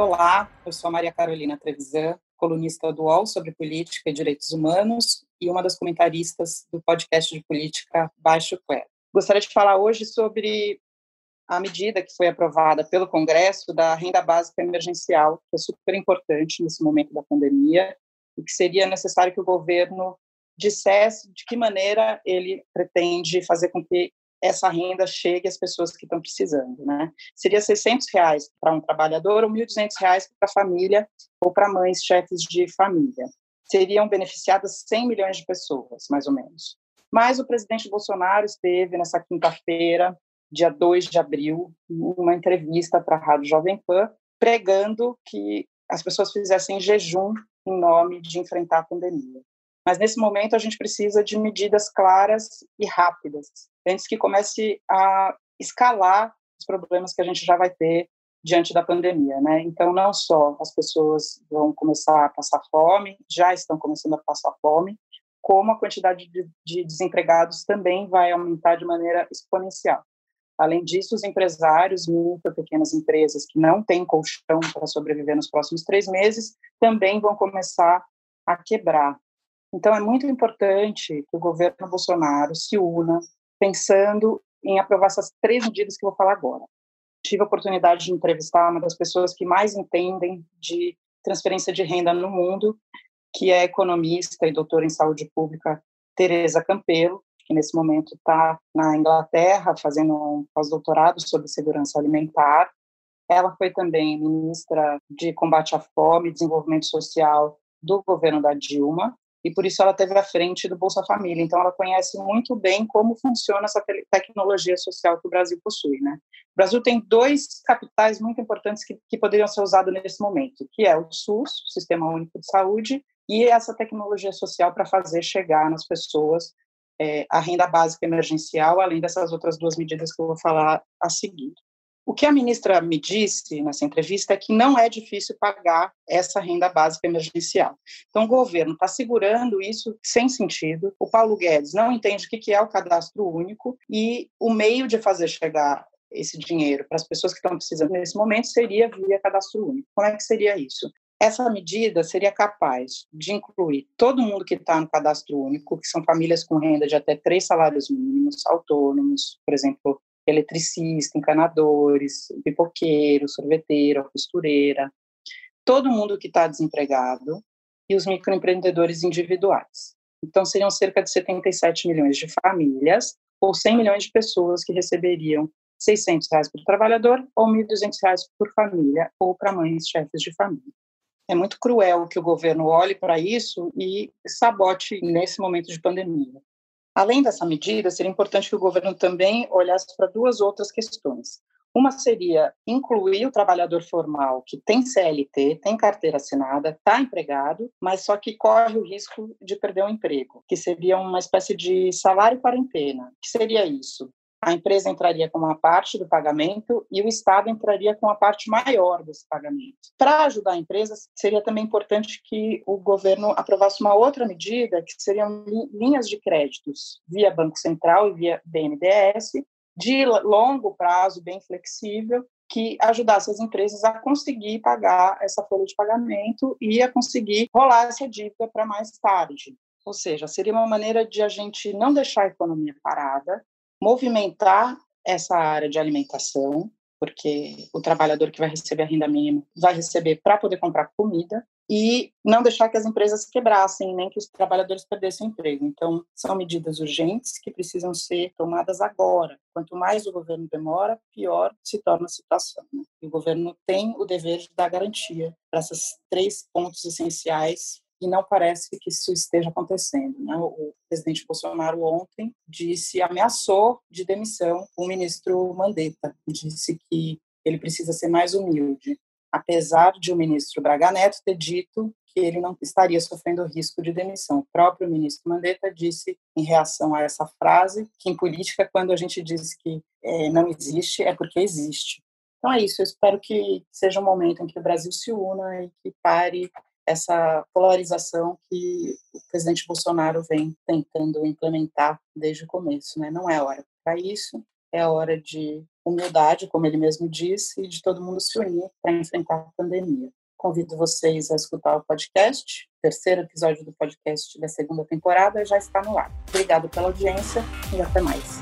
Olá, eu sou a Maria Carolina Trevisan, colunista do UOL sobre política e direitos humanos e uma das comentaristas do podcast de política Baixo Clero. Gostaria de falar hoje sobre a medida que foi aprovada pelo Congresso da renda básica emergencial, que é super importante nesse momento da pandemia e que seria necessário que o governo dissesse de que maneira ele pretende fazer com que essa renda chegue às pessoas que estão precisando, né? Seria 600 reais para um trabalhador ou 1.200 reais para a família ou para mães chefes de família. Seriam beneficiadas 100 milhões de pessoas, mais ou menos. Mas o presidente Bolsonaro esteve nessa quinta-feira, dia 2 de abril, uma entrevista para a Rádio Jovem Pan, pregando que as pessoas fizessem jejum em nome de enfrentar a pandemia. Mas nesse momento a gente precisa de medidas claras e rápidas, antes que comece a escalar os problemas que a gente já vai ter diante da pandemia, né? Então não só as pessoas vão começar a passar fome, já estão começando a passar fome, como a quantidade de, de desempregados também vai aumentar de maneira exponencial. Além disso, os empresários, micro, pequenas empresas que não têm colchão para sobreviver nos próximos três meses, também vão começar a quebrar. Então, é muito importante que o governo Bolsonaro se una, pensando em aprovar essas três medidas que eu vou falar agora. Tive a oportunidade de entrevistar uma das pessoas que mais entendem de transferência de renda no mundo, que é economista e doutora em saúde pública, Teresa Campelo, que nesse momento está na Inglaterra fazendo um pós-doutorado sobre segurança alimentar. Ela foi também ministra de combate à fome e desenvolvimento social do governo da Dilma e por isso ela teve à frente do Bolsa Família. Então ela conhece muito bem como funciona essa tecnologia social que o Brasil possui, né? O Brasil tem dois capitais muito importantes que, que poderiam ser usados nesse momento, que é o SUS, o Sistema Único de Saúde, e essa tecnologia social para fazer chegar nas pessoas é, a renda básica emergencial, além dessas outras duas medidas que eu vou falar a seguir. O que a ministra me disse nessa entrevista é que não é difícil pagar essa renda básica emergencial. Então, o governo está segurando isso sem sentido. O Paulo Guedes não entende o que é o cadastro único e o meio de fazer chegar esse dinheiro para as pessoas que estão precisando nesse momento seria via cadastro único. Como é que seria isso? Essa medida seria capaz de incluir todo mundo que está no cadastro único, que são famílias com renda de até três salários mínimos, autônomos, por exemplo, eletricista, encanadores, pipoqueiro, sorveteiro, costureira, todo mundo que está desempregado e os microempreendedores individuais. Então, seriam cerca de 77 milhões de famílias ou 100 milhões de pessoas que receberiam 600 reais por trabalhador ou 1.200 reais por família ou para mães chefes de família. É muito cruel que o governo olhe para isso e sabote nesse momento de pandemia. Além dessa medida, seria importante que o governo também olhasse para duas outras questões. Uma seria incluir o trabalhador formal que tem CLT, tem carteira assinada, está empregado, mas só que corre o risco de perder o emprego, que seria uma espécie de salário quarentena. que seria isso? A empresa entraria com uma parte do pagamento e o Estado entraria com a parte maior desse pagamento. Para ajudar a empresa, seria também importante que o governo aprovasse uma outra medida, que seriam linhas de créditos via Banco Central e via BNDES, de longo prazo, bem flexível, que ajudasse as empresas a conseguir pagar essa folha de pagamento e a conseguir rolar essa dívida para mais tarde. Ou seja, seria uma maneira de a gente não deixar a economia parada, movimentar essa área de alimentação, porque o trabalhador que vai receber a renda mínima vai receber para poder comprar comida e não deixar que as empresas quebrassem, nem que os trabalhadores perdessem o emprego. Então, são medidas urgentes que precisam ser tomadas agora. Quanto mais o governo demora, pior se torna a situação. Né? E o governo tem o dever de dar garantia para esses três pontos essenciais e não parece que isso esteja acontecendo. Né? O presidente Bolsonaro ontem disse, ameaçou de demissão o ministro Mandetta, disse que ele precisa ser mais humilde, apesar de o ministro Braga Neto ter dito que ele não estaria sofrendo risco de demissão. O próprio ministro Mandetta disse, em reação a essa frase, que em política, quando a gente diz que é, não existe, é porque existe. Então é isso, eu espero que seja um momento em que o Brasil se una e que pare essa polarização que o presidente Bolsonaro vem tentando implementar desde o começo, né? Não é hora para isso. é hora de humildade, como ele mesmo disse, e de todo mundo se unir para enfrentar a pandemia. Convido vocês a escutar o podcast. O terceiro episódio do podcast da segunda temporada já está no ar. Obrigado pela audiência e até mais.